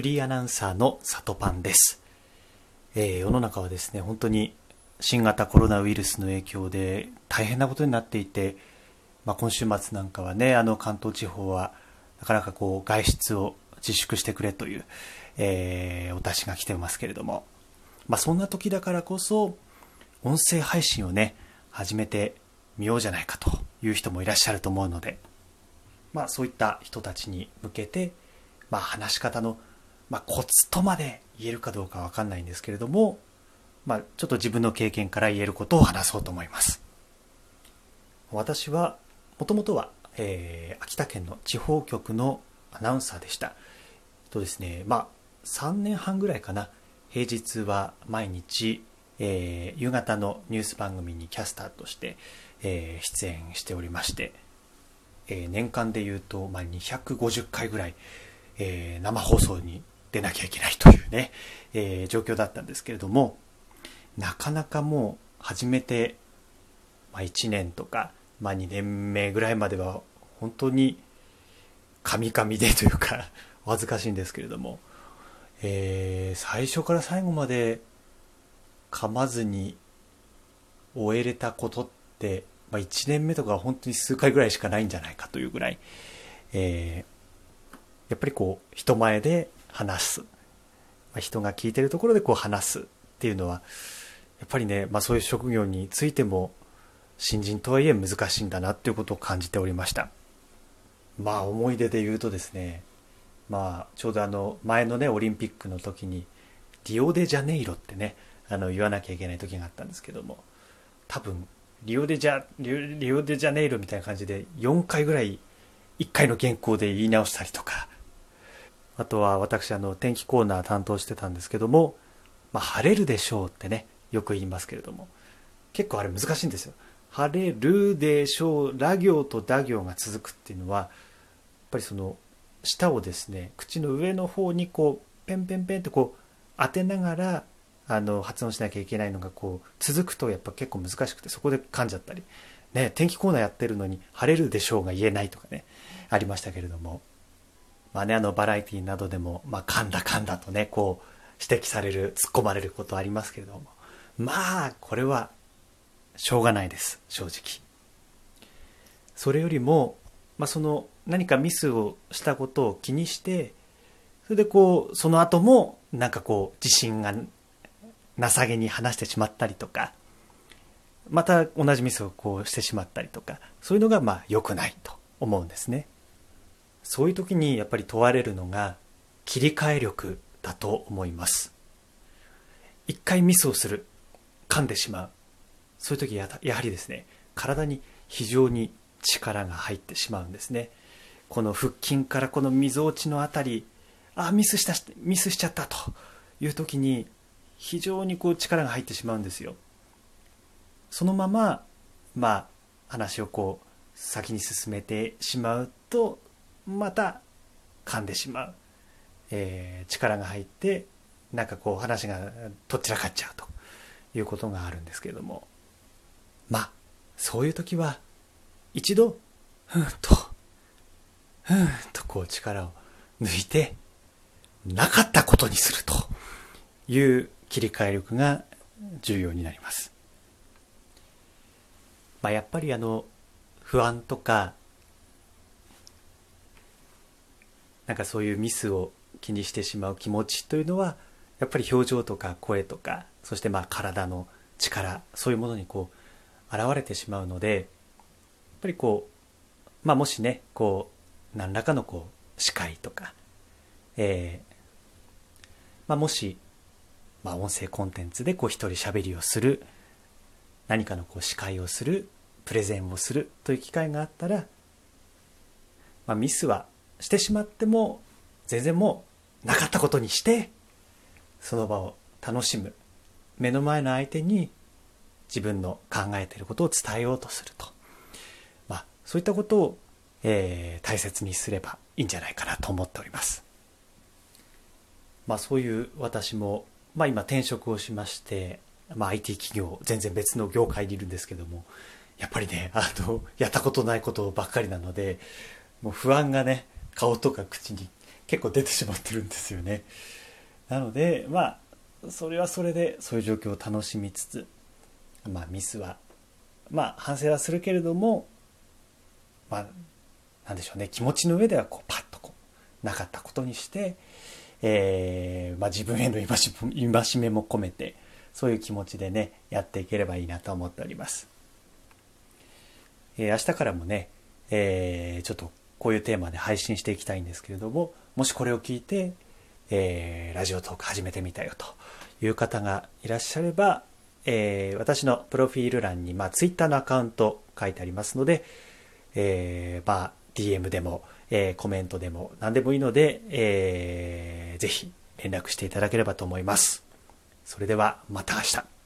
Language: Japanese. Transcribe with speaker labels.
Speaker 1: フリーアナウンサーの里パンです、えー、世の中はですね本当に新型コロナウイルスの影響で大変なことになっていて、まあ、今週末なんかはねあの関東地方はなかなかこう外出を自粛してくれという、えー、お達しが来てますけれども、まあ、そんな時だからこそ音声配信をね始めてみようじゃないかという人もいらっしゃると思うので、まあ、そういった人たちに向けて、まあ、話し方の、まあ、コツとまで言えるかどうかわかんないんですけれども、まあ、ちょっと自分の経験から言えることを話そうと思います。私はもともとは、えー、秋田県の地方局のアナウンサーでした。とですねまあ3年半ぐらいかな。平日は毎日、えー、夕方のニュース番組にキャスターとして、えー、出演しておりまして、えー、年間でいうと、まあ、250回ぐらい、えー、生放送に出なきゃいけないというね、えー、状況だったんですけれどもなかなかもう始めて、まあ、1年とか、まあ、2年目ぐらいまでは本当にカミカミでというか お恥ずかしいんですけれども、えー、最初から最後まで噛まずに終えれたことって、まあ、1年目とか本当に数回ぐらいしかないんじゃないかというぐらい、えー、やっぱりこう人前で話す、まあ、人が聞いてるところでこう話すっていうのはやっぱりね、まあ、そういう職業についても新人とはいえ難しいんだなっていうことを感じておりました。まあ思い出で言うとですねまあちょうどあの前のねオリンピックの時にリオデジャネイロってねあの言わなきゃいけない時があったんですけども多分リオデジャリオデジャネイロみたいな感じで4回ぐらい1回の原稿で言い直したりとかあとは私あの天気コーナー担当してたんですけども、まあ、晴れるでしょうってねよく言いますけれども結構あれ難しいんですよ。晴れるでしょうラ行と打行が続くっていうのはやっぱりその舌をですね口の上の方にこうペンペンペンってこう当てながらあの発音しなきゃいけないのがこう続くとやっぱ結構難しくてそこで噛んじゃったり、ね、天気コーナーやってるのに晴れるでしょうが言えないとかねありましたけれども。まあねあのバラエティなどでも、まあ、噛んだ噛んだとねこう指摘される突っ込まれることありますけれども。まあこれはしょうがないです正直。それよりも、まあ、その何かミスをしたことを気にしてそれでこうその後もなんかこう自信が情けに話してしまったりとかまた同じミスをこうしてしまったりとかそういうのがまあ良くないと思うんですね。そういう時にやっぱり問われるのが切り替え力だと思います。一回ミスをする噛んでしまう。そういう時ややはりですね体に非常に力が入ってしまうんですね。この腹筋からこのみぞおちのあたりあミスしたミスしちゃったと。いう時に非常にこう力が入ってしまうんですよ。そのまままあ話をこう先に進めてしまうとまた噛んでしまう、えー、力が入ってなんかこう話がとっちらかっちゃうということがあるんですけれどもまあそういう時は一度ふんとふんとこう力を抜いてなかったことにするという切り替え力が重要になります。まあ、やっぱりあの不安とかなんかそういうミスを気にしてしまう気持ちというのはやっぱり表情とか声とかそしてまあ体の力そういうものにこう現れてしまうのでやっぱりこうまあもしねこう何らかのこう司会とか、えーまあ、もしまあ、音声コンテンツでこう一人喋りをする何かのこう司会をするプレゼンをするという機会があったら、まあ、ミスはしてしまっても全然もうなかったことにしてその場を楽しむ目の前の相手に自分の考えていることを伝えようとすると、まあ、そういったことを、えー、大切にすればいいんじゃないかなと思っております。まあ、そういう私もまあ、今転職をしまして、まあ、IT 企業全然別の業界にいるんですけどもやっぱりねあのやったことないことばっかりなのでもう不安がね顔とか口に結構出てしまってるんですよね。なのでまあそれはそれでそういう状況を楽しみつつまあミスはまあ反省はするけれどもまあなんでしょうね。気持ちの上ではこうパッとこうなかったことにして、えーまあ、自分への戒めも込めてそういう気持ちでねやっていければいいなと思っております、えー、明日からもね、えー、ちょっとこういうテーマで配信していきたいんですけれどももしこれを聞いて、えー、ラジオトーク始めてみたよという方がいらっしゃれば、えー、私のプロフィール欄に、まあ、Twitter のアカウント書いてありますので、えー、まあ、DM でも、えー、コメントでも何でもいいので、えー、ぜひ連絡していただければと思います。それではまた明日。